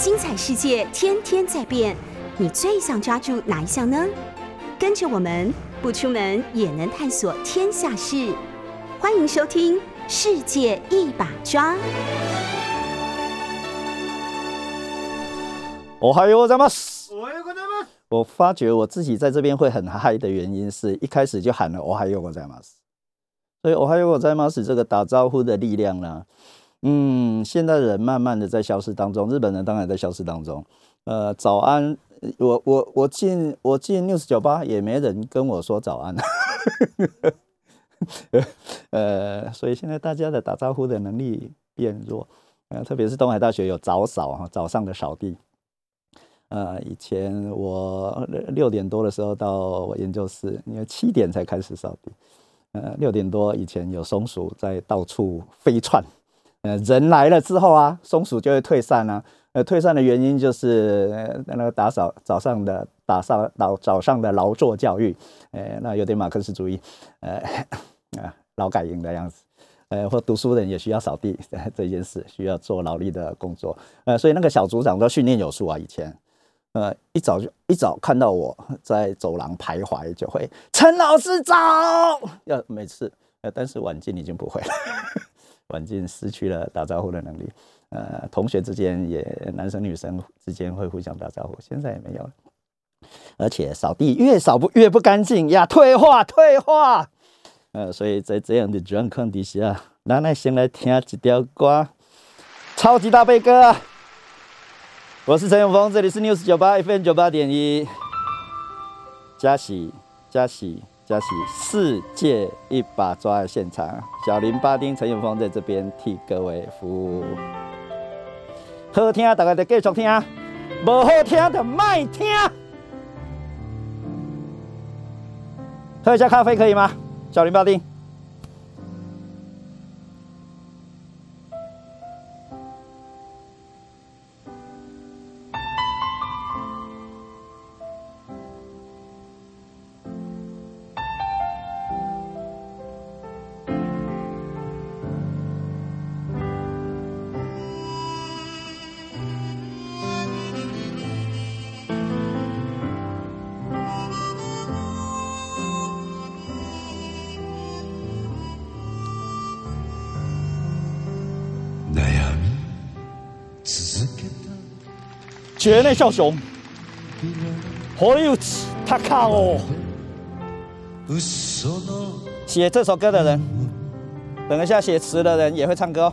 精彩世界天天在变，你最想抓住哪一项呢？跟着我们不出门也能探索天下事，欢迎收听《世界一把抓》。我还有在吗？我发觉我自己在这边会很嗨的原因，是一开始就喊了“我还有我在吗”，所以我还有我在吗？是这个打招呼的力量呢。嗯，现在人慢慢的在消失当中，日本人当然在消失当中。呃，早安，我我我进我进 news 酒吧也没人跟我说早安。呃，所以现在大家的打招呼的能力变弱。呃，特别是东海大学有早扫哈，早上的扫地。呃，以前我六点多的时候到我研究室，因为七点才开始扫地。呃，六点多以前有松鼠在到处飞窜。呃，人来了之后啊，松鼠就会退散啊。呃，退散的原因就是那个打扫早上的打扫早早上的劳作教育，呃，那有点马克思主义，呃 啊，劳改营的样子。呃，或读书人也需要扫地 这件事，需要做劳力的工作。呃，所以那个小组长都训练有素啊。以前，呃，一早就一早看到我 在走廊徘徊，就会陈老师早。要每次，呃，但是晚进已经不会了。环境失去了打招呼的能力，呃，同学之间也男生女生之间会互相打招呼，现在也没有了。而且扫地越扫不越不干净呀，退化退化。呃，所以在这样的状况底下，咱来先来听一条歌，超级大悲歌。我是陈永峰，这里是 News 九八 FM 九八点一，加喜加喜。加是世界一把抓的现场，小林巴丁、陈永峰在这边替各位服务。好听，大家就继续听；不好听的卖听。喝一下咖啡可以吗？小林巴丁。绝内笑雄，堀内他卡哦。写这首歌的人，等一下写词的人也会唱歌。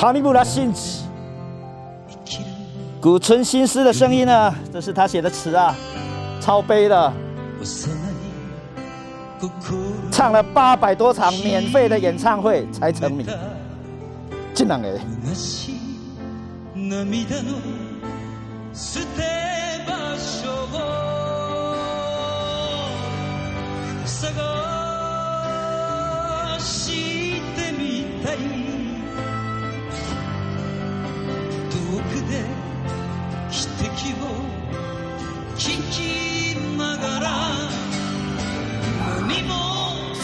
塔尼布拉信吉，古村新司的声音呢？这是他写的词啊，超悲的，唱了八百多场免费的演唱会才成名，竟然哎。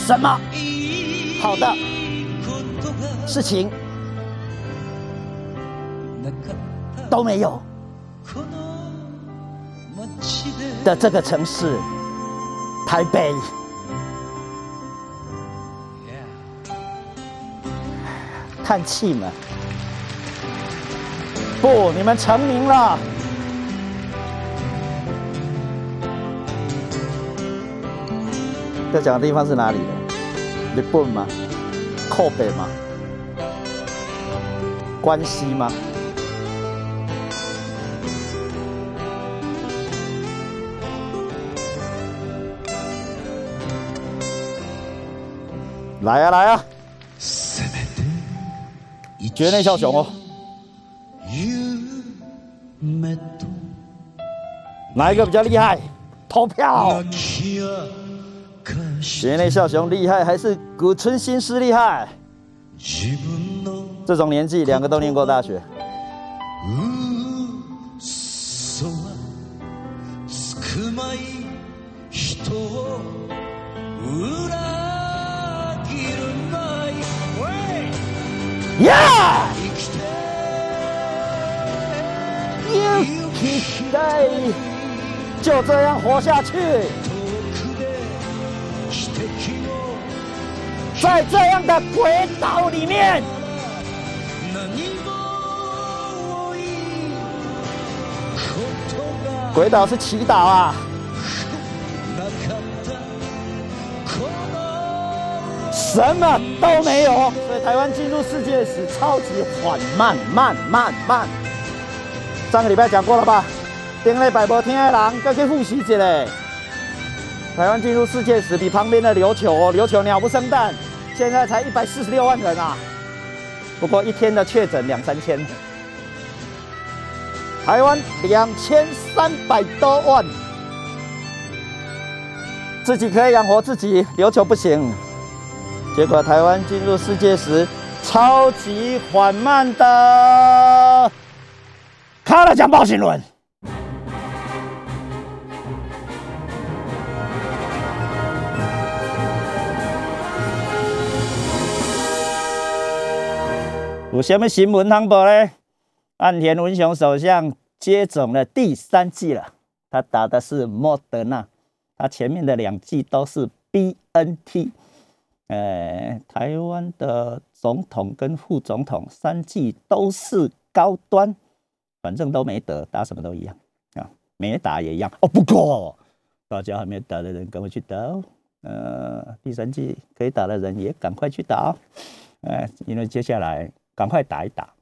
什么好的事情都没有的这个城市，台北，叹气嘛？不，你们成名了。要讲的地方是哪里呢？日本吗？靠北吗？关西吗？来啊来啊！绝内笑雄哦。哪一个比较厉害？投票。绝内笑雄厉害还是古村新司厉害？这种年纪，两个都念过大学。呀！勇气带，就这样活下去，在这样的轨道里面。鬼岛是祈祷啊，什么都没有，所以台湾进入世界史超级缓慢，慢慢慢。上个礼拜讲过了吧？顶礼拜无听的人，再去复习一下。台湾进入世界史比旁边的琉球哦，琉球鸟不生蛋，现在才一百四十六万人啊，不过一天的确诊两三千。台湾两千三百多万，自己可以养活自己，琉球不行。结果台湾进入世界时，超级缓慢的，看了讲报新闻。有什么新闻通报呢？岸田文雄首相接种了第三剂了，他打的是莫德纳，他前面的两剂都是 B N T。呃，台湾的总统跟副总统三剂都是高端，反正都没得，打什么都一样啊，没打也一样哦。不过大家还没打的人赶快去打哦，呃，第三剂可以打的人也赶快去打哦，因为接下来赶快打一打。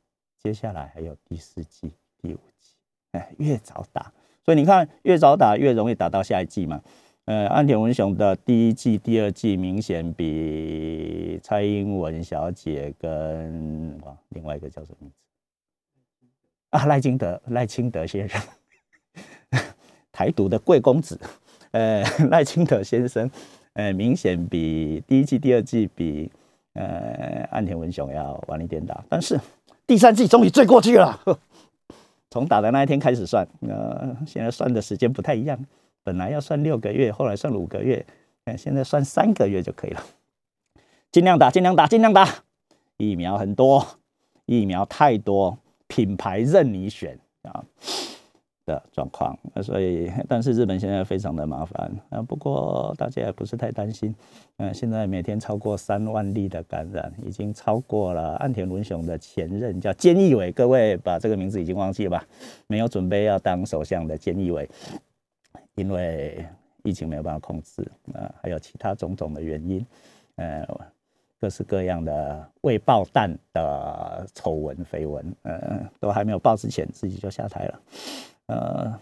接下来还有第四季、第五季，哎，越早打，所以你看，越早打越容易打到下一季嘛。呃，安田文雄的第一季、第二季明显比蔡英文小姐跟哇，另外一个叫什么名字啊？赖清德、赖清德先生，台独的贵公子，呃，赖清德先生，呃，明显比第一季、第二季比呃安田文雄要晚一点打，但是。第三季终于追过去了，从打的那一天开始算，呃，现在算的时间不太一样，本来要算六个月，后来算五个月，嗯，现在算三个月就可以了。尽量打，尽量打，尽量打，疫苗很多，疫苗太多，品牌任你选啊。的状况，所以但是日本现在非常的麻烦啊。不过大家也不是太担心，嗯，现在每天超过三万例的感染，已经超过了岸田文雄的前任叫菅义伟。各位把这个名字已经忘记了吧？没有准备要当首相的菅义伟，因为疫情没有办法控制啊，还有其他种种的原因，呃，各式各样的未爆弹的丑闻绯闻，呃，都还没有爆之前，自己就下台了。呃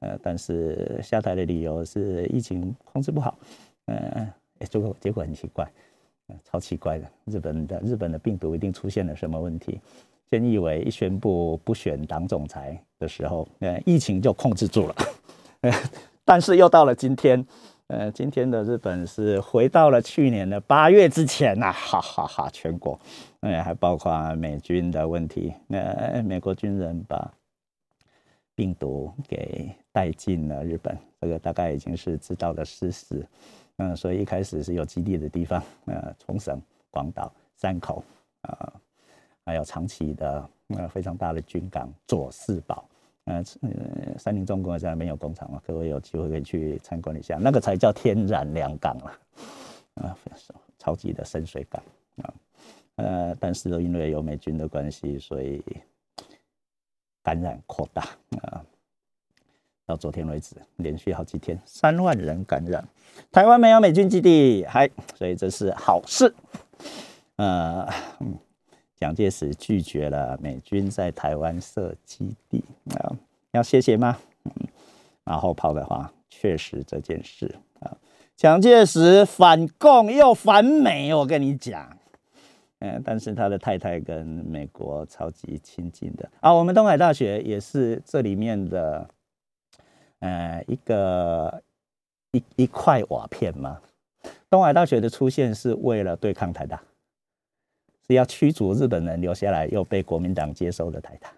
呃，但是下台的理由是疫情控制不好，呃，结果结果很奇怪，超奇怪的，日本的日本的病毒一定出现了什么问题？菅义伟一宣布不选党总裁的时候，呃，疫情就控制住了，但是又到了今天，呃，今天的日本是回到了去年的八月之前呐，哈哈哈，全国，呃，还包括美军的问题，呃，美国军人把。病毒给带进了日本，这个大概已经是知道的事实。嗯，所以一开始是有基地的地方，呃，冲绳、广岛、山口啊，还有长崎的呃非常大的军港佐世保，呃，三菱重工现在没有工厂了，各位有机会可以去参观一下，那个才叫天然良港了，啊，超级的深水港啊，呃，但是因为有美军的关系，所以。感染扩大啊，到昨天为止，连续好几天三万人感染。台湾没有美军基地，还所以这是好事。呃，蒋介石拒绝了美军在台湾设基地啊，要谢谢吗？嗯，马后炮的话，确实这件事啊，蒋介石反共又反美，我跟你讲。嗯，但是他的太太跟美国超级亲近的啊，我们东海大学也是这里面的。呃，一个一一块瓦片吗？东海大学的出现是为了对抗台大，是要驱逐日本人留下来，又被国民党接收的台大。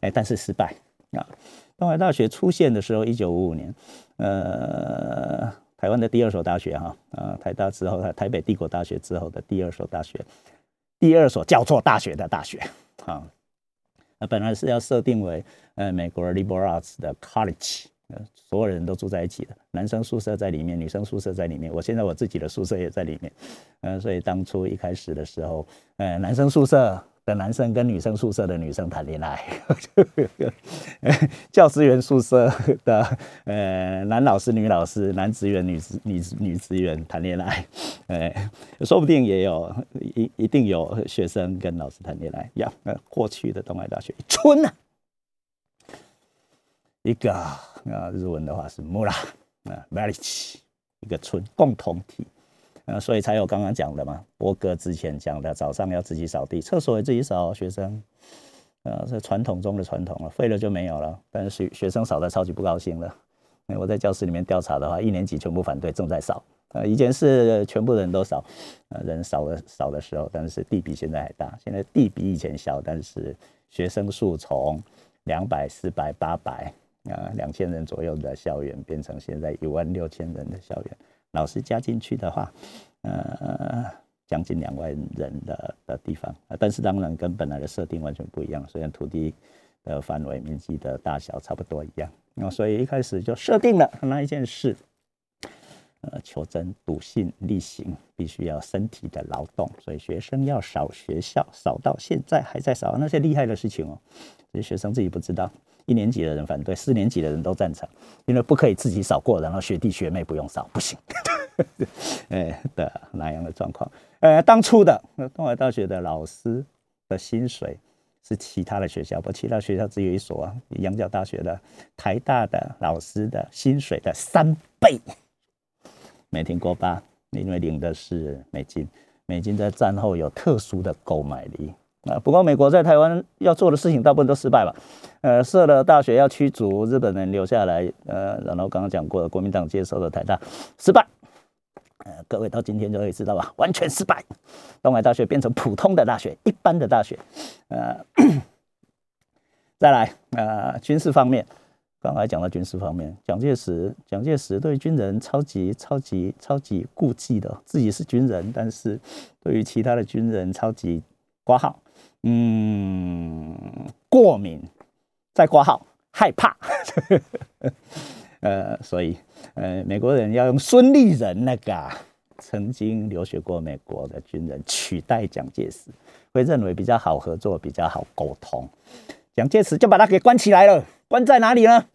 哎，但是失败啊！东海大学出现的时候，一九五五年，呃，台湾的第二所大学哈，啊，台大之后，台北帝国大学之后的第二所大学，第二所叫做大学的大学啊。那本来是要设定为呃美国 liberal arts 的 college，所有人都住在一起的，男生宿舍在里面，女生宿舍在里面。我现在我自己的宿舍也在里面，呃，所以当初一开始的时候，呃，男生宿舍。的男生跟女生宿舍的女生谈恋爱，教师员宿舍的呃男老师、女老师、男职员、女职女女职员谈恋爱，呃，说不定也有一一定有学生跟老师谈恋爱。呀，呃，过去的东海大学一村呐，一个啊日文的话是 mura 啊 village，一个村共同体。呃，所以才有刚刚讲的嘛，波哥之前讲的，早上要自己扫地，厕所也自己扫。学生，呃，是传统中的传统了，废了就没有了。但是学学生扫的超级不高兴了。我在教室里面调查的话，一年级全部反对，正在扫。呃，以前是全部人都扫，呃，人少的少的时候，但是地比现在还大。现在地比以前小，但是学生数从两百、四百、八百啊，两千人左右的校园，变成现在一万六千人的校园。老师加进去的话，呃，将近两万人的的地方，但是当然跟本来的设定完全不一样。虽然土地的范围、面积的大小差不多一样，那所以一开始就设定了那一件事，呃，求真、笃信、力行，必须要身体的劳动。所以学生要扫学校，扫到现在还在扫那些厉害的事情哦，这些学生自己不知道。一年级的人反对，四年级的人都赞成，因为不可以自己扫过，然后学弟学妹不用扫，不行。哎的那样的状况。呃，当初的东海大学的老师的薪水是其他的学校，不，其他学校只有一所啊，洋教大学的、台大的老师的薪水的三倍。没听过吧？因为领的是美金，美金在战后有特殊的购买力。啊，不过美国在台湾要做的事情大部分都失败了，呃，设了大学要驱逐日本人留下来，呃，然后刚刚讲过的国民党接收的台大失败，呃，各位到今天就可以知道吧，完全失败，东海大学变成普通的大学，一般的大学，呃，再来，呃，军事方面，刚才讲到军事方面，蒋介石，蒋介石对军人超级超级超级顾忌的，自己是军人，但是对于其他的军人超级挂号。嗯，过敏，在挂号，害怕，呃，所以，呃，美国人要用孙立人那个曾经留学过美国的军人取代蒋介石，会认为比较好合作，比较好沟通。蒋介石就把他给关起来了，关在哪里呢？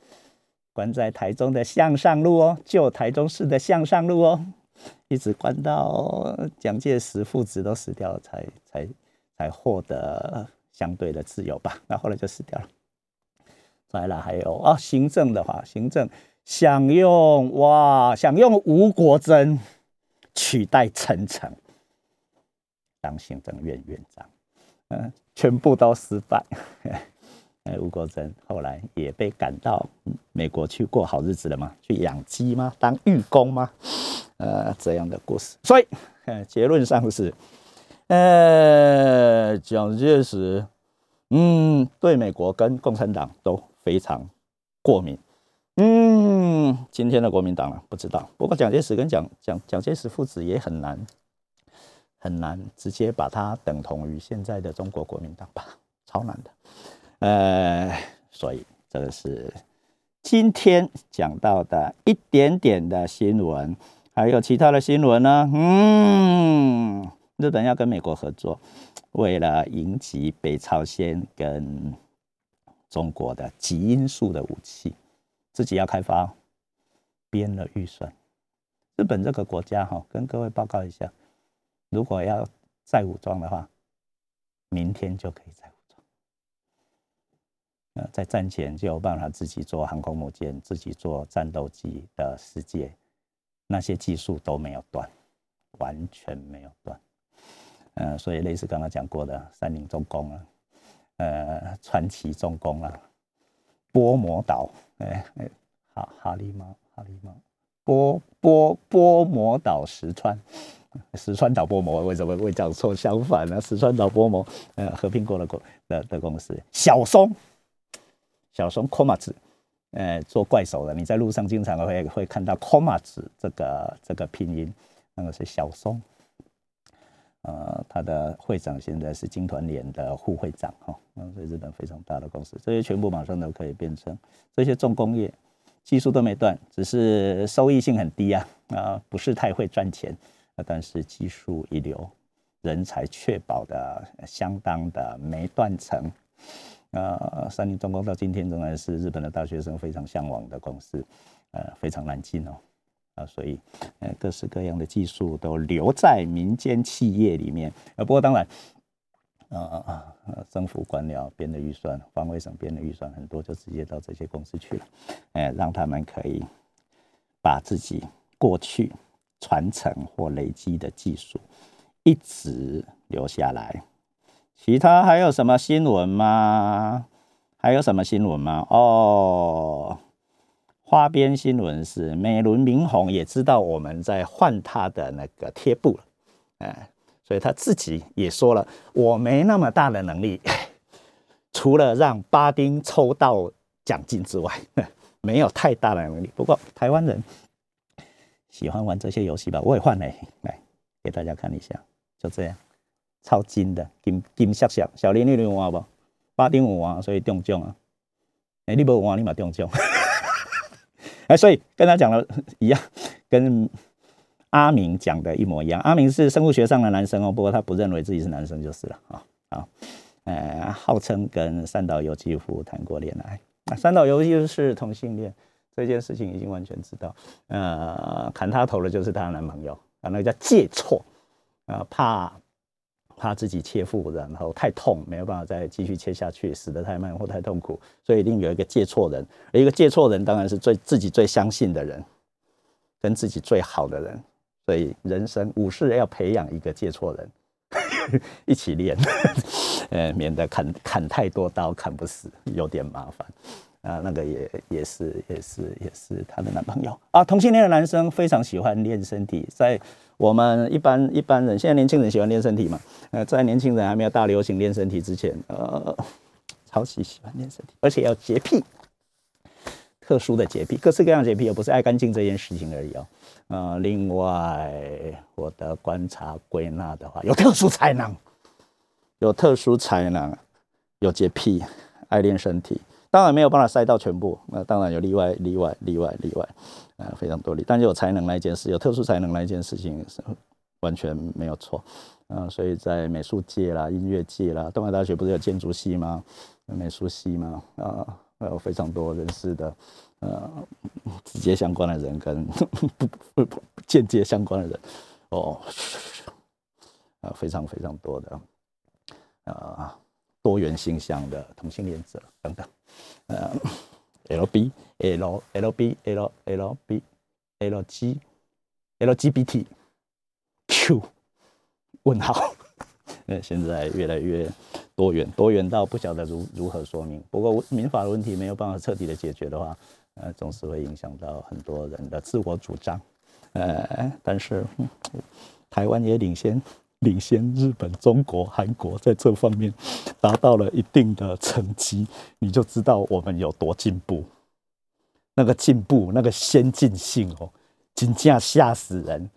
关在台中的向上路哦，旧台中市的向上路哦，一直关到蒋介石父子都死掉了，才才。才获得相对的自由吧，那后来就死掉了。再来还有啊，行政的话，行政想用哇，想用吴国桢取代陈诚当行政院院长，嗯，全部都失败。哎，吴国桢后来也被赶到美国去过好日子了吗？去养鸡吗？当寓工吗？呃，这样的故事。所以，结论上是。呃，蒋介石，嗯，对美国跟共产党都非常过敏。嗯，今天的国民党啊，不知道。不过蒋介石跟蒋蒋蒋介石父子也很难很难直接把它等同于现在的中国国民党吧，超难的。呃，所以这个是今天讲到的一点点的新闻，还有其他的新闻呢？嗯。日本要跟美国合作，为了迎击北朝鲜跟中国的极音速的武器，自己要开发，编了预算。日本这个国家哈，跟各位报告一下，如果要再武装的话，明天就可以再武装。呃，在战前就有办法自己做航空母舰、自己做战斗机的世界，那些技术都没有断，完全没有断。呃，所以类似刚刚讲过的三菱重工啊，呃，传奇重工啊，波摩岛，哎哎，哈哈利猫，哈利猫。波波波摩岛石川，石川岛波摩为什么会讲错？相反呢？石川岛波摩，呃，合并过的公的的公司，小松，小松 k o m a t 呃，做怪手的，你在路上经常会会看到 k o m a t 这个这个拼音，那个是小松，呃，他的会长现在是金团联的副会长哈，嗯，所以日本非常大的公司，这些全部马上都可以变成这些重工业。技术都没断，只是收益性很低啊啊，不是太会赚钱 啊，但是技术一流，人才确保的相当的没断层啊。三菱重工到今天仍然是日本的大学生非常向往的公司，呃，非常难进哦啊，所以呃各式各样的技术都留在民间企业里面啊。不过当然。啊啊啊！政府官僚编的预算，防卫省编的预算很多，就直接到这些公司去了，哎，让他们可以把自己过去传承或累积的技术一直留下来。其他还有什么新闻吗？还有什么新闻吗？哦，花边新闻是美轮明宏也知道我们在换他的那个贴布了，哎。所以他自己也说了，我没那么大的能力，除了让巴丁抽到奖金之外，没有太大的能力。不过台湾人喜欢玩这些游戏吧，我也换嘞，来给大家看一下，就这样，超金的金金闪闪，小林你有玩不？巴丁有玩，所以中奖啊！哎，你不玩，你嘛中奖。哎，所以跟他讲了一样，跟。阿明讲的一模一样。阿明是生物学上的男生哦，不过他不认为自己是男生就是了啊啊，呃，号称跟三岛由纪夫谈过恋爱。啊，三岛由纪夫是同性恋，这件事情已经完全知道。呃，砍他头的就是他的男朋友啊，那个叫借错啊，怕怕自己切腹，然后太痛，没有办法再继续切下去，死得太慢或太痛苦，所以一定有一个借错人。一个借错人当然是最自己最相信的人，跟自己最好的人。所以人生武士要培养一个借错人，一起练，呃，免得砍砍太多刀砍不死，有点麻烦啊。那个也也是也是也是她的男朋友啊。同性恋的男生非常喜欢练身体，在我们一般一般人，现在年轻人喜欢练身体嘛？呃，在年轻人还没有大流行练身体之前，呃，超级喜欢练身体，而且要洁癖。特殊的洁癖，各式各样洁癖，而不是爱干净这件事情而已哦。呃，另外我的观察归纳的话，有特殊才能，有特殊才能，有洁癖，爱练身体，当然没有办法塞到全部。那当然有例外，例外，例外，例外，呃，非常多例。但是有才能那一件事，有特殊才能那一件事情是完全没有错。嗯，所以在美术界啦、音乐界啦，东海大学不是有建筑系吗？美术系吗？啊。有非常多人士的，呃，直接相关的人跟 不不间接相关的人，哦，啊，非常非常多的，呃，多元性向的同性恋者等等，呃，L B L L B L L B L G L G B T Q 问号，呃，现在越来越。多元多元到不晓得如如何说明。不过民法的问题没有办法彻底的解决的话，呃，总是会影响到很多人的自我主张。呃，但是台湾也领先领先日本、中国、韩国在这方面达到了一定的成绩，你就知道我们有多进步。那个进步，那个先进性哦，真正吓死人。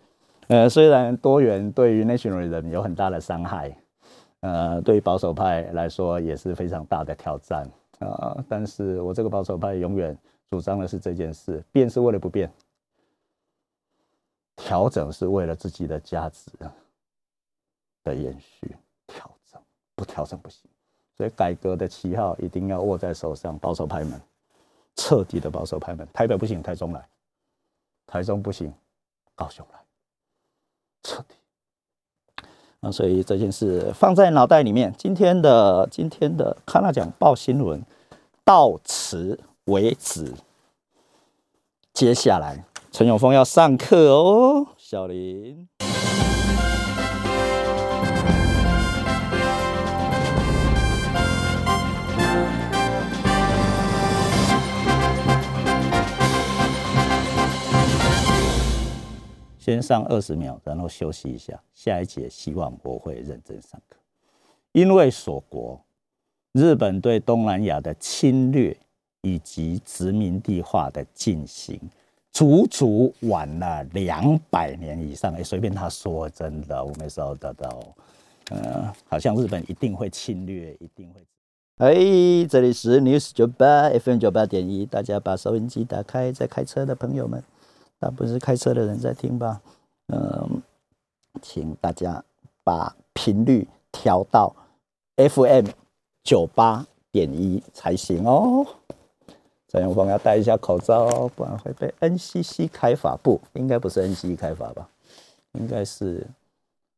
呃，虽然多元对于 national 人有很大的伤害。呃，对于保守派来说也是非常大的挑战啊！但是我这个保守派永远主张的是这件事：变是为了不变，调整是为了自己的价值的延续。调整不调整不行，所以改革的旗号一定要握在手上，保守派们彻底的保守派门。台北不行，台中来；台中不行，高雄来，彻底。那，所以这件事放在脑袋里面。今天的今天的康纳讲报新闻到此为止。接下来陈永峰要上课哦，小林。先上二十秒，然后休息一下。下一节希望我会认真上课，因为锁国，日本对东南亚的侵略以及殖民地化的进行，足足晚了两百年以上。哎，随便他说，真的，我没收得到。嗯，好像日本一定会侵略，一定会。哎，这里是 News 九八 FM 九八点一，大家把收音机打开，在开车的朋友们。那不是开车的人在听吧？嗯，请大家把频率调到 FM 九八点一才行哦。张永峰要戴一下口罩哦，不然会被 NCC 开罚。不应该不是 NCC 开罚吧？应该是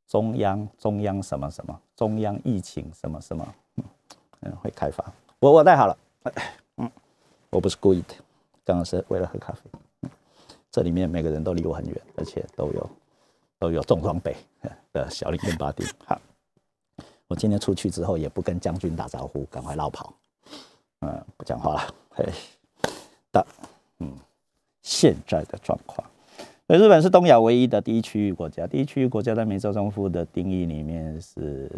中央中央什么什么中央疫情什么什么，嗯，会开罚。我我戴好了，嗯，我不是故意的，刚刚是为了喝咖啡。这里面每个人都离我很远，而且都有都有重装备的小林跟巴丁。好，我今天出去之后也不跟将军打招呼，赶快绕跑，嗯，不讲话了。嘿，的，嗯，现在的状况，那日本是东亚唯一的第一区域国家。第一区域国家在美洲中府的定义里面是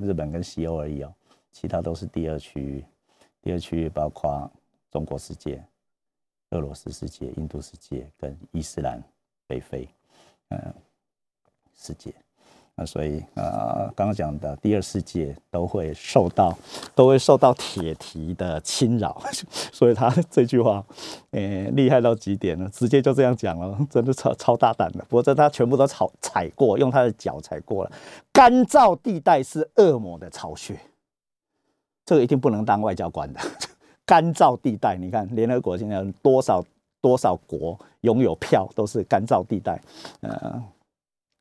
日本跟西欧而已哦，其他都是第二区域。第二区域包括中国世界。俄罗斯世界、印度世界跟伊斯兰北非，嗯，世界，那所以啊，刚刚讲的第二世界都会受到 都会受到铁蹄的侵扰，所以他这句话，呃，厉害到极点了，直接就这样讲了，真的超超大胆的。不过这他全部都踩踩过，用他的脚踩过了。干燥地带是恶魔的巢穴，这个一定不能当外交官的。干燥地带，你看联合国现在多少多少国拥有票都是干燥地带。呃，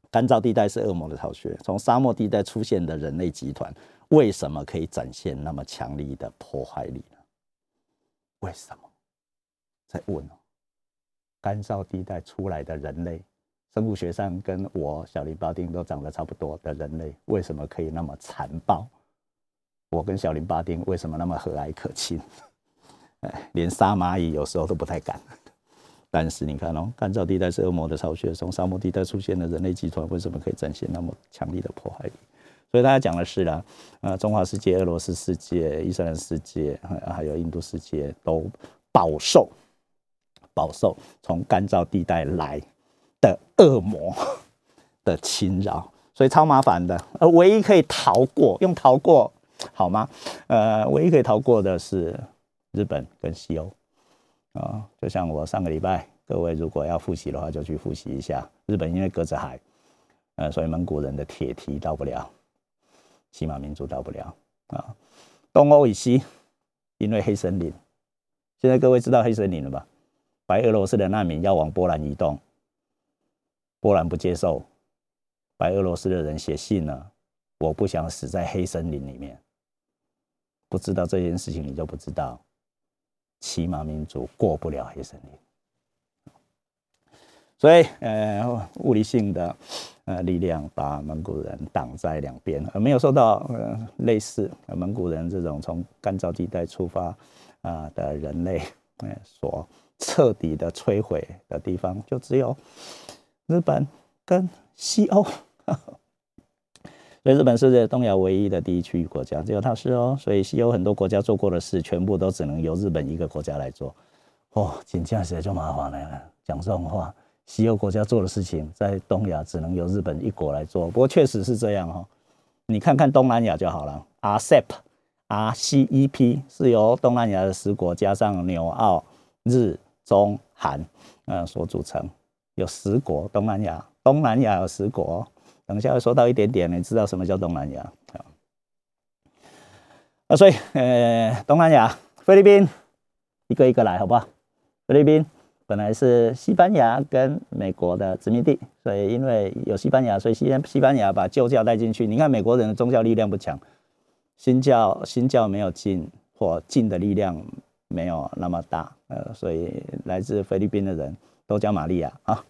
干燥地带是恶魔的巢穴。从沙漠地带出现的人类集团，为什么可以展现那么强力的破坏力呢？为什么？在问哦，干燥地带出来的人类，生物学上跟我小林巴丁都长得差不多的人类，为什么可以那么残暴？我跟小林巴丁为什么那么和蔼可亲？连杀蚂蚁有时候都不太敢。但是你看哦，干燥地带是恶魔的巢穴，从沙漠地带出现的人类集团，为什么可以展现那么强力的破坏力？所以大家讲的是啦，呃，中华世界、俄罗斯世界、伊斯兰世界，还有印度世界，都饱受饱受从干燥地带来的恶魔的侵扰，所以超麻烦的。而唯一可以逃过，用逃过好吗？呃，唯一可以逃过的是。日本跟西欧啊，就像我上个礼拜，各位如果要复习的话，就去复习一下。日本因为隔着海，呃，所以蒙古人的铁蹄到不了，西马民族到不了啊。东欧以西，因为黑森林，现在各位知道黑森林了吧？白俄罗斯的难民要往波兰移动，波兰不接受，白俄罗斯的人写信了，我不想死在黑森林里面。不知道这件事情，你就不知道。骑马民族过不了黑森林，所以呃，物理性的呃力量把蒙古人挡在两边，而没有受到呃类似蒙古人这种从干燥地带出发啊的人类所彻底的摧毁的地方，就只有日本跟西欧。所以日本是东亚唯一的第一区域国家，只有它是哦。所以西欧很多国家做过的事，全部都只能由日本一个国家来做。哦，紧接着就麻烦了。讲这种话，西欧国家做的事情，在东亚只能由日本一国来做。不过确实是这样哈。你看看东南亚就好了，RCEP，RCEP 是由东南亚的十国加上纽澳日中韩嗯所组成，有十国东南亚，东南亚有十国。等一下会说到一点点，你知道什么叫东南亚啊？啊，所以呃，东南亚菲律宾、一个一个来，好不好？菲律宾本来是西班牙跟美国的殖民地，所以因为有西班牙，所以西西班牙把旧教带进去。你看美国人的宗教力量不强，新教新教没有进或进的力量没有那么大，呃，所以来自菲律宾的人都叫玛利亚啊。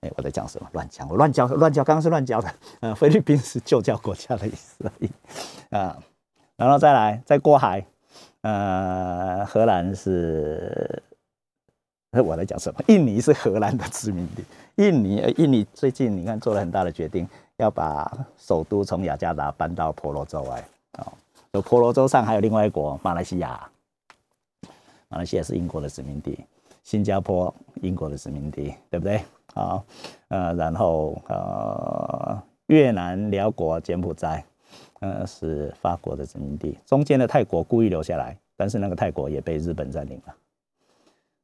哎，我在讲什么？乱讲！我乱教，乱教，刚刚是乱教的。呃，菲律宾是旧教国家的意思而已啊。然后再来，再过海，呃，荷兰是，我在讲什么？印尼是荷兰的殖民地。印尼，呃印尼最近你看做了很大的决定，要把首都从雅加达搬到婆罗洲外。哦，有婆罗洲上还有另外一国马来西亚，马来西亚是英国的殖民地，新加坡英国的殖民地，对不对？好，呃，然后呃，越南、辽国、柬埔寨，呃，是法国的殖民地。中间的泰国故意留下来，但是那个泰国也被日本占领了。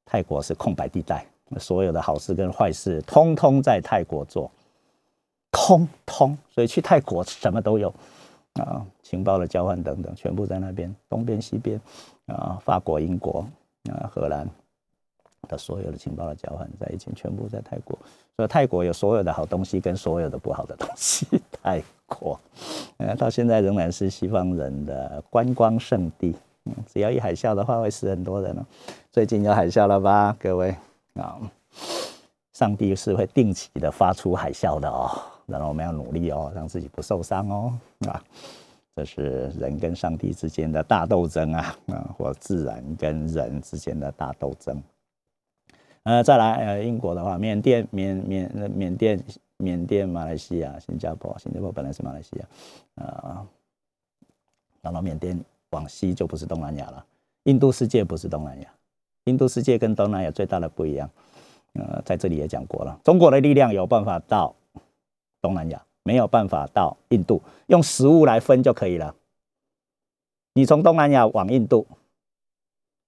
泰国是空白地带，所有的好事跟坏事通通在泰国做，通通。所以去泰国什么都有啊，情报的交换等等，全部在那边，东边西边啊，法国、英国啊，荷兰。的所有的情报的交换在一起，全部在泰国，所以泰国有所有的好东西跟所有的不好的东西。泰国，呃，到现在仍然是西方人的观光胜地。嗯，只要一海啸的话，会死很多人哦。最近有海啸了吧，各位啊？上帝是会定期的发出海啸的哦，然后我们要努力哦，让自己不受伤哦。啊，这是人跟上帝之间的大斗争啊，啊，或自然跟人之间的大斗争。呃，再来，呃，英国的话，缅甸、缅缅、缅甸、缅甸、马来西亚、新加坡，新加坡本来是马来西亚，啊，然后缅甸往西就不是东南亚了。印度世界不是东南亚，印度世界跟东南亚最大的不一样，呃，在这里也讲过了，中国的力量有办法到东南亚，没有办法到印度，用食物来分就可以了。你从东南亚往印度，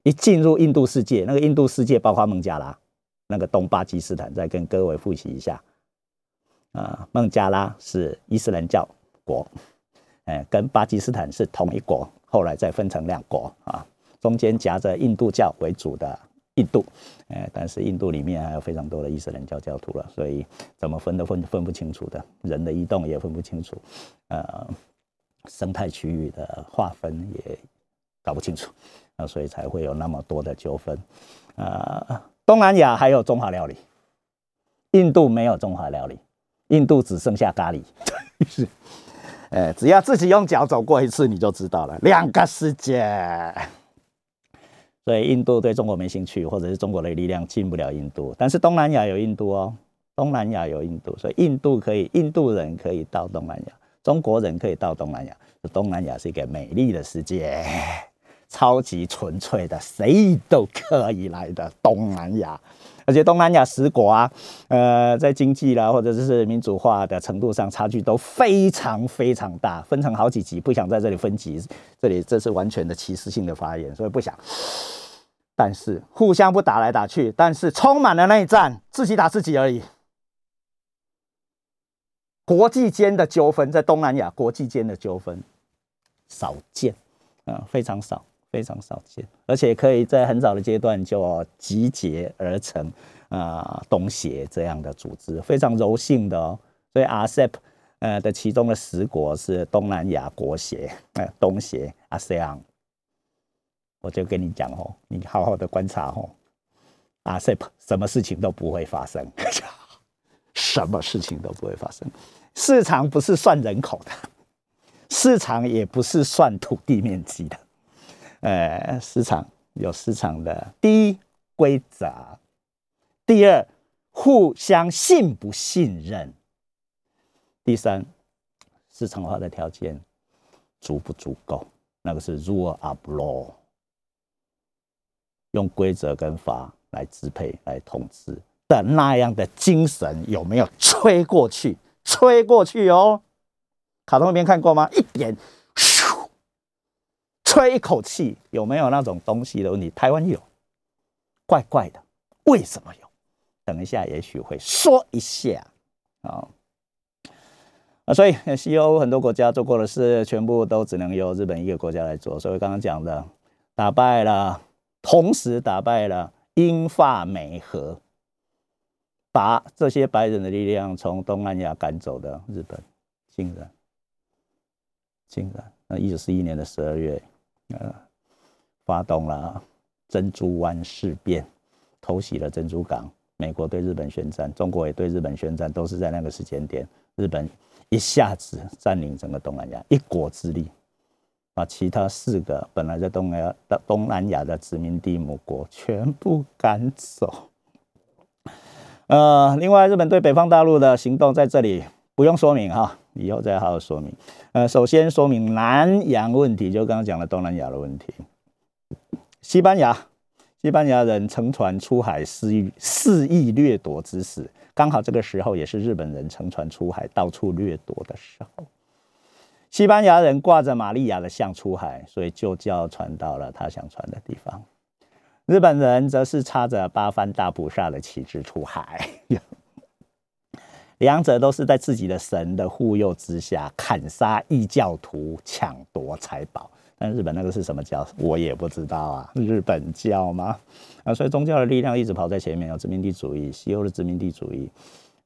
一进入印度世界，那个印度世界包括孟加拉。那个东巴基斯坦，再跟各位复习一下啊，孟加拉是伊斯兰教国，哎，跟巴基斯坦是同一国，后来再分成两国啊，中间夹着印度教为主的印度，哎，但是印度里面还有非常多的伊斯兰教教徒了，所以怎么分都分分不清楚的，人的移动也分不清楚，呃，生态区域的划分也搞不清楚，啊，所以才会有那么多的纠纷，啊。东南亚还有中华料理，印度没有中华料理，印度只剩下咖喱。哎，只要自己用脚走过一次，你就知道了，两个世界。所以印度对中国没兴趣，或者是中国的力量进不了印度。但是东南亚有印度哦，东南亚有印度，所以印度可以，印度人可以到东南亚，中国人可以到东南亚。东南亚是一个美丽的世界。超级纯粹的，谁都可以来的东南亚，而且东南亚十国啊，呃，在经济啦或者就是民主化的程度上，差距都非常非常大，分成好几级，不想在这里分级，这里这是完全的歧视性的发言，所以不想。但是互相不打来打去，但是充满了内战，自己打自己而已。国际间的纠纷在东南亚，国际间的纠纷少见，啊，非常少。非常少见，而且可以在很早的阶段就集结而成啊东协这样的组织，非常柔性的哦。所以 RCEP 呃的其中的十国是东南亚国协，呃东协 ASEAN。我就跟你讲哦，你好好的观察哦，RCEP 什么事情都不会发生，什么事情都不会发生。市场不是算人口的，市场也不是算土地面积的。呃，市场有市场的第一规则，第二互相信不信任，第三市场化的条件足不足够，那个是 rule of law，用规则跟法来支配来统治的那样的精神有没有吹过去？吹过去哦，卡通片看过吗？一点。吹一口气有没有那种东西的问题？台湾有，怪怪的，为什么有？等一下也许会说一下啊啊！所以西欧很多国家做过的事，全部都只能由日本一个国家来做。所以刚刚讲的，打败了同时打败了英法美和，把这些白人的力量从东南亚赶走的日本，竟然，竟然，那一九四一年的十二月，呃，发动了珍珠湾事变，偷袭了珍珠港，美国对日本宣战，中国也对日本宣战，都是在那个时间点，日本一下子占领整个东南亚，一国之力。把其他四个本来在东南亚的东南亚的殖民地母国全部赶走。呃，另外，日本对北方大陆的行动在这里不用说明哈，以后再好好说明。呃，首先说明南洋问题，就刚刚讲的东南亚的问题。西班牙，西班牙人乘船出海肆意肆意掠夺之时，刚好这个时候也是日本人乘船出海到处掠夺的时候。西班牙人挂着玛利亚的像出海，所以就叫传到了他想传的地方。日本人则是插着八幡大菩萨的旗帜出海，两者都是在自己的神的护佑之下砍杀异教徒、抢夺财宝。但日本那个是什么教，我也不知道啊，日本教吗？啊，所以宗教的力量一直跑在前面，有殖民地主义、西欧的殖民地主义，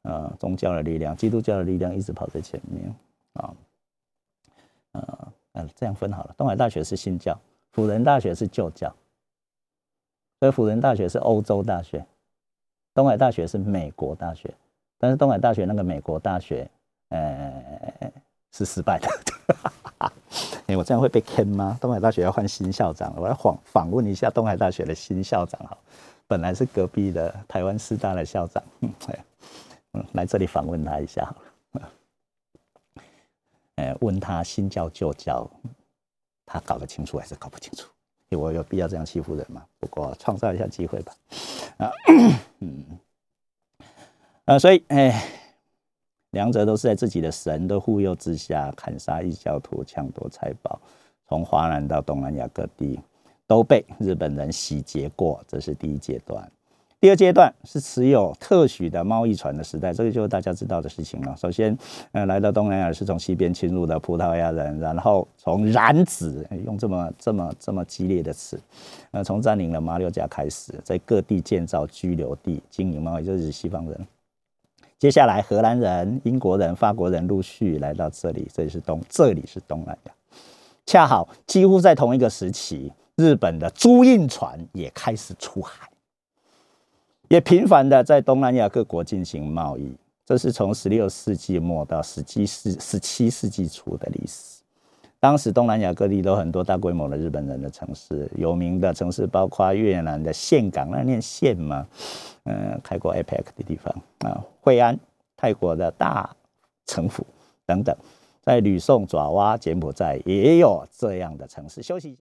呃，宗教的力量、基督教的力量一直跑在前面啊。呃嗯，这样分好了。东海大学是新教，辅仁大学是旧教，所以辅仁大学是欧洲大学，东海大学是美国大学。但是东海大学那个美国大学，呃，是失败的。哎，我这样会被坑吗？东海大学要换新校长了，我要访访问一下东海大学的新校长哈。本来是隔壁的台湾师大的校长，嗯，来这里访问他一下好了。哎，问他新教旧教，他搞得清楚还是搞不清楚？我有必要这样欺负人吗？不过创造一下机会吧。啊，嗯，啊，所以哎，两者都是在自己的神的护佑之下砍杀异教徒、抢夺财宝，从华南到东南亚各地都被日本人洗劫过，这是第一阶段。第二阶段是持有特许的贸易船的时代，这个就是大家知道的事情了。首先，呃，来到东南亚是从西边侵入的葡萄牙人，然后从染指用这么这么这么激烈的词，呃，从占领了马六甲开始，在各地建造居留地，经营贸易，就是西方人。接下来，荷兰人、英国人、法国人陆续来到这里，这里是东，这里是东南亚。恰好几乎在同一个时期，日本的租印船也开始出海。也频繁的在东南亚各国进行贸易，这是从十六世纪末到十七世十七世纪初的历史。当时东南亚各地都很多大规模的日本人的城市，有名的城市包括越南的岘港，那念岘吗？嗯，泰国 APEC 的地方啊，惠安，泰国的大城府等等，在吕宋、爪哇、柬埔寨也有这样的城市。休息。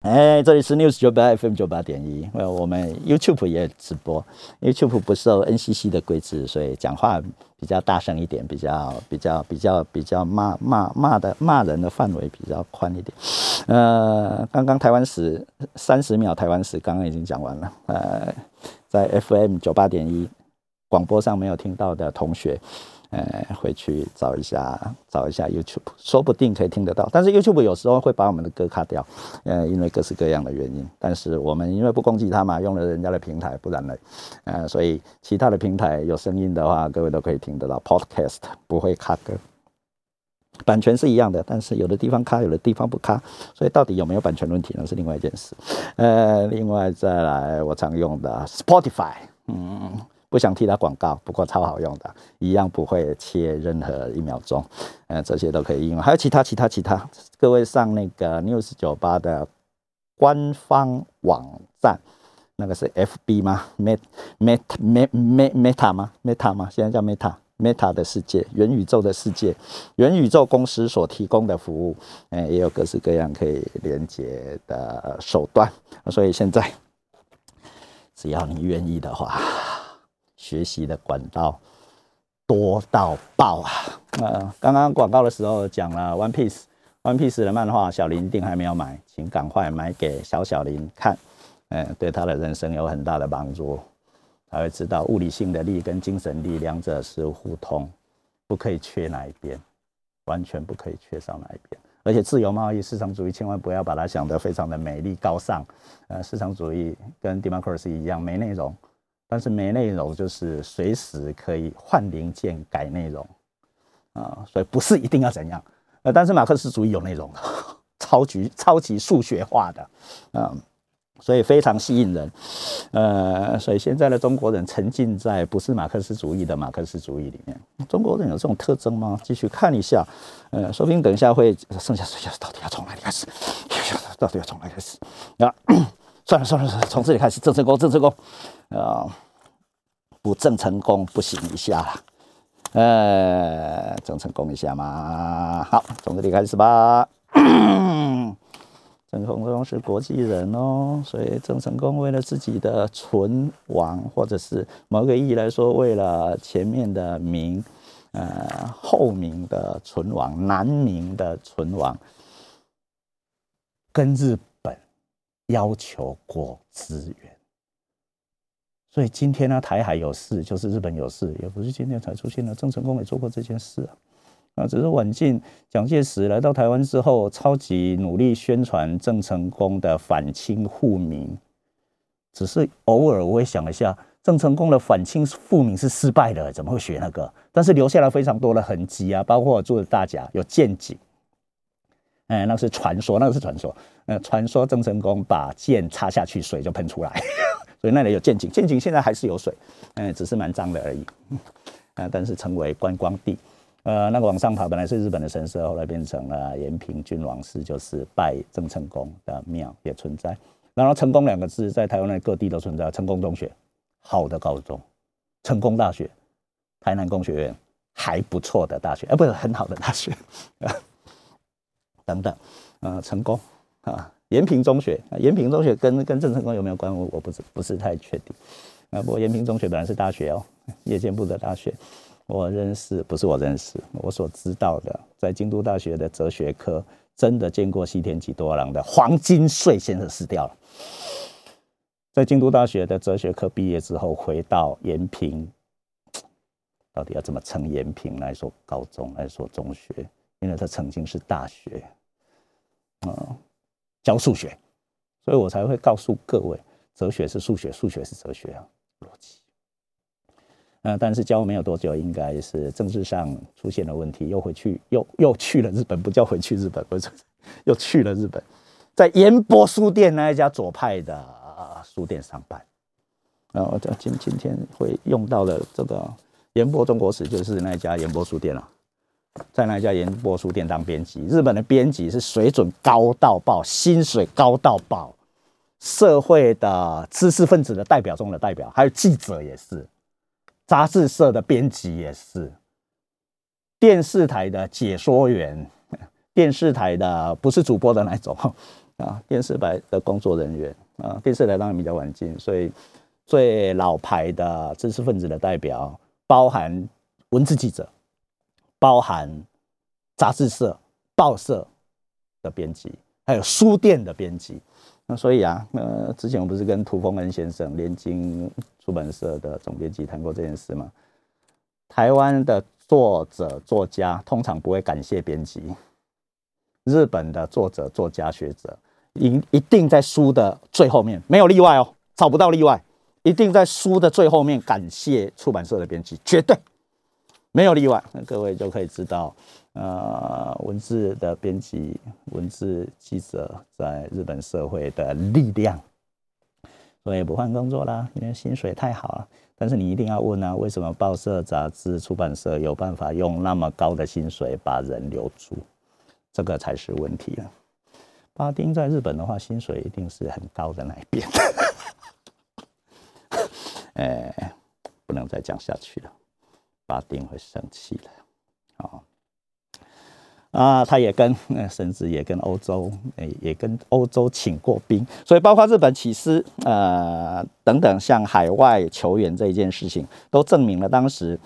哎，这里是 News 九八 FM 九八点一。呃，我们 YouTube 也直播，YouTube 不受 NCC 的规制，所以讲话比较大声一点，比较比较比较比较骂骂骂的骂人的范围比较宽一点。呃，刚刚台湾史三十秒，台湾史刚刚已经讲完了。呃，在 FM 九八点一广播上没有听到的同学。呃，回去找一下，找一下 YouTube，说不定可以听得到。但是 YouTube 有时候会把我们的歌卡掉，呃，因为各式各样的原因。但是我们因为不攻击他嘛，用了人家的平台，不然呢，呃，所以其他的平台有声音的话，各位都可以听得到。Podcast 不会卡歌，版权是一样的，但是有的地方卡，有的地方不卡，所以到底有没有版权问题呢？是另外一件事。呃，另外再来，我常用的 Spotify，嗯。不想替他广告，不过超好用的，一样不会切任何一秒钟，呃，这些都可以应用。还有其他其他其他，各位上那个 News 酒吧的官方网站，那个是 FB 吗？Met Met Met Meta 吗？Meta 吗？现在叫 Meta Meta 的世界，元宇宙的世界，元宇宙公司所提供的服务，呃，也有各式各样可以连接的手段。所以现在，只要你愿意的话。学习的管道多到爆啊！呃，刚刚广告的时候讲了《One Piece》，《One Piece》的漫画，小林一定还没有买，请赶快买给小小林看，嗯，对他的人生有很大的帮助。他会知道物理性的力跟精神力两者是互通，不可以缺哪一边，完全不可以缺少哪一边。而且自由贸易、市场主义千万不要把它想得非常的美丽高尚。呃，市场主义跟 democracy 一样没内容，但是没内容就是随时可以换零件改内容啊，所以不是一定要怎样。呃，但是马克思主义有内容的，超级超级数学化的，嗯。所以非常吸引人，呃，所以现在的中国人沉浸在不是马克思主义的马克思主义里面。中国人有这种特征吗？继续看一下，呃，说不定等一下会剩下剩下到底要从哪里开始？到底要从哪里开始？啊，算了算了算了，从这里开始，郑成功，郑成功，啊，不郑成功不行一下了，呃，郑成功一下嘛，好，从这里开始吧。郑成功是国际人哦，所以郑成功为了自己的存亡，或者是某个意义来说，为了前面的明，呃，后明的存亡，南明的存亡，跟日要求过支援。所以今天呢，台海有事，就是日本有事，也不是今天才出现的。郑成功也做过这件事啊。啊，只是晚近蒋介石来到台湾之后，超级努力宣传郑成功的反清复明。只是偶尔我会想一下，郑成功的反清复明是失败的，怎么会学那个？但是留下了非常多的痕迹啊，包括住的大甲有剑井，哎，那是传说，那个是传说。呃，传说郑成功把剑插下去，水就喷出来，所以那里有剑井。剑井现在还是有水，嗯，只是蛮脏的而已。啊，但是成为观光地。呃，那个往上爬本来是日本的神社，后来变成了延平郡王寺，就是拜郑成功的庙也存在。然后“成功”两个字在台湾的各地都存在，成功中学好的高中，成功大学，台南工学院还不错的大学，啊，不是很好的大学，等等，呃，成功啊，延平中学，延平中学跟跟郑成功有没有关？我我不是不是太确定啊。不过延平中学本来是大学哦，夜间部的大学。我认识不是我认识，我所知道的，在京都大学的哲学科真的见过西田几多郎的黄金穗先生死掉了。在京都大学的哲学科毕业之后，回到延平，到底要怎么称延平来说高中来说中学？因为他曾经是大学，嗯，教数学，所以我才会告诉各位，哲学是数学，数学是哲学啊，逻辑。呃，但是教没有多久，应该是政治上出现了问题，又回去，又又去了日本，不叫回去日本，不是，又去了日本，在延波书店那一家左派的书店上班。然后今今天会用到的这个延波中国史，就是那一家延波书店了，在那家延波书店当编辑。日本的编辑是水准高到爆，薪水高到爆，社会的知识分子的代表中的代表，还有记者也是。杂志社的编辑也是，电视台的解说员，电视台的不是主播的那种 啊，电视台的工作人员啊，电视台当然比较晚进，所以最老牌的知识分子的代表，包含文字记者，包含杂志社、报社的编辑，还有书店的编辑。那所以啊，呃，之前我不是跟涂峰恩先生联经出版社的总编辑谈过这件事吗？台湾的作者作家通常不会感谢编辑，日本的作者作家学者一一定在书的最后面，没有例外哦，找不到例外，一定在书的最后面感谢出版社的编辑，绝对没有例外。那各位就可以知道。呃，文字的编辑、文字记者在日本社会的力量，所以不换工作啦，因为薪水太好了。但是你一定要问啊，为什么报社、杂志、出版社有办法用那么高的薪水把人留住？这个才是问题了。巴丁在日本的话，薪水一定是很高的那一边。哎，不能再讲下去了，巴丁会生气的。哦。啊，他也跟，甚至也跟欧洲，诶，也跟欧洲请过兵，所以包括日本起司，呃，等等，向海外求援这一件事情，都证明了当时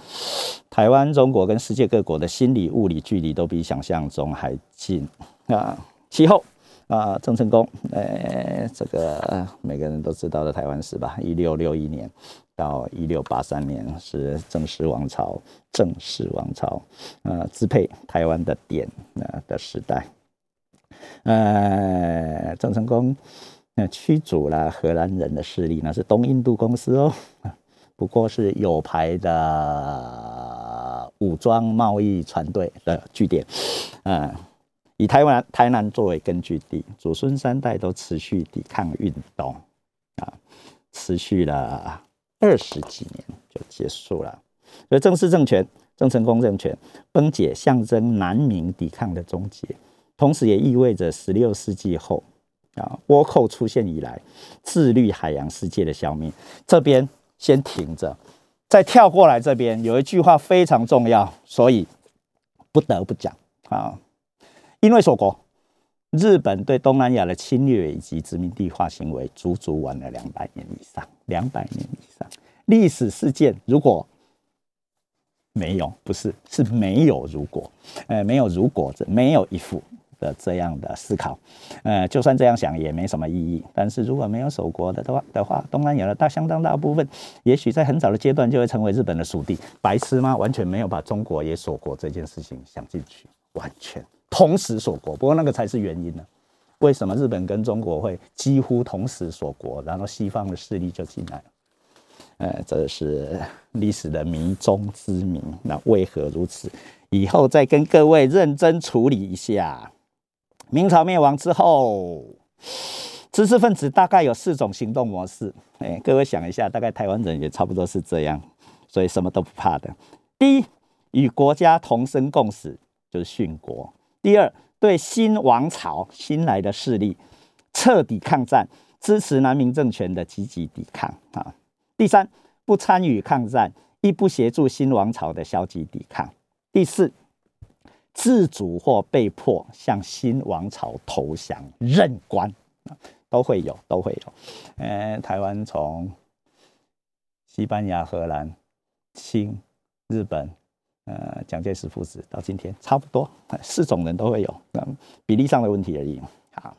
台湾、中国跟世界各国的心理、物理距离都比想象中还近啊。其后啊，郑成功，诶，这个每个人都知道的台湾史吧？一六六一年。到一六八三年是正式王朝，正式王朝，呃，支配台湾的点呃的时代，呃，郑成功那驱逐了荷兰人的势力，那是东印度公司哦，不过是有牌的武装贸易船队的据点，嗯，以台湾台南作为根据地，祖孙三代都持续抵抗运动，啊，持续了二十几年就结束了，所以正式政权。郑成功政权崩解，象征南明抵抗的终结，同时也意味着十六世纪后啊倭寇出现以来，自律海洋世界的消灭。这边先停着，再跳过来这边有一句话非常重要，所以不得不讲啊。因为锁国，日本对东南亚的侵略以及殖民地化行为，足足玩了两百年以上，两百年以上历史事件，如果。没有，不是，是没有如果，呃，没有如果，这没有一副的这样的思考，呃，就算这样想也没什么意义。但是如果没有守国的的话的话，东南亚的大相当大部分，也许在很早的阶段就会成为日本的属地。白痴吗？完全没有把中国也锁国这件事情想进去，完全同时锁国。不过那个才是原因呢。为什么日本跟中国会几乎同时锁国，然后西方的势力就进来了？呃，这是历史的谜中之谜。那为何如此？以后再跟各位认真处理一下。明朝灭亡之后，知识分子大概有四种行动模式。哎，各位想一下，大概台湾人也差不多是这样，所以什么都不怕的。第一，与国家同生共死，就是殉国；第二，对新王朝新来的势力彻底抗战，支持南明政权的积极抵抗啊。第三，不参与抗战，亦不协助新王朝的消极抵抗。第四，自主或被迫向新王朝投降任官，都会有，都会有。呃，台湾从西班牙、荷兰、清、日本，呃，蒋介石父子到今天，差不多四种人都会有，比例上的问题而已。好。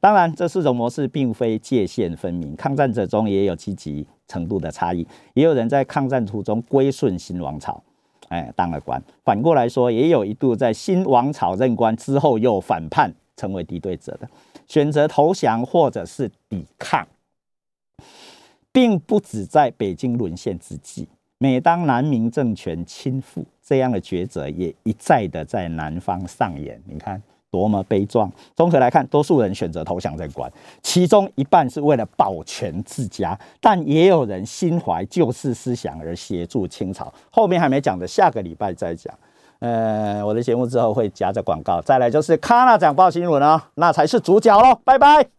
当然，这四种模式并非界限分明，抗战者中也有积极程度的差异，也有人在抗战途中归顺新王朝，哎，当了官；反过来说，也有一度在新王朝任官之后又反叛，成为敌对者的，选择投降或者是抵抗，并不止在北京沦陷之际，每当南明政权倾覆，这样的抉择也一再的在南方上演。你看。多么悲壮！综合来看，多数人选择投降任官，其中一半是为了保全自家，但也有人心怀救世思想而协助清朝。后面还没讲的，下个礼拜再讲。呃，我的节目之后会夹着广告。再来就是《康纳讲报新闻》哦，那才是主角喽！拜拜。